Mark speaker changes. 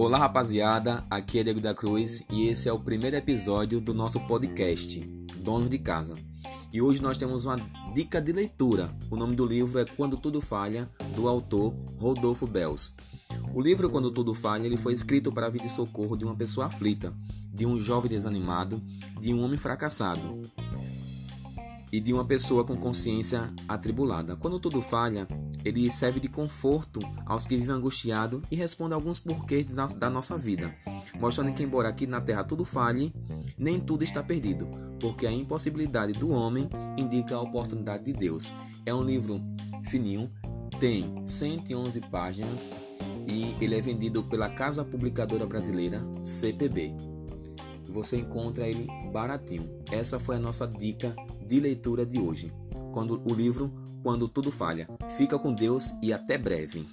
Speaker 1: Olá rapaziada, aqui é Diego da Cruz e esse é o primeiro episódio do nosso podcast, Donos de Casa. E hoje nós temos uma dica de leitura. O nome do livro é Quando Tudo Falha, do autor Rodolfo Bells. O livro Quando Tudo Falha ele foi escrito para a vida e socorro de uma pessoa aflita, de um jovem desanimado, de um homem fracassado e de uma pessoa com consciência atribulada. Quando tudo falha, ele serve de conforto aos que vivem angustiados e responde a alguns porquês da nossa vida, mostrando que, embora aqui na terra tudo falhe, nem tudo está perdido, porque a impossibilidade do homem indica a oportunidade de Deus. É um livro fininho, tem 111 páginas e ele é vendido pela Casa Publicadora Brasileira, CPB. Você encontra ele baratinho. Essa foi a nossa dica de leitura de hoje. Quando o livro Quando tudo falha. Fica com Deus e até breve.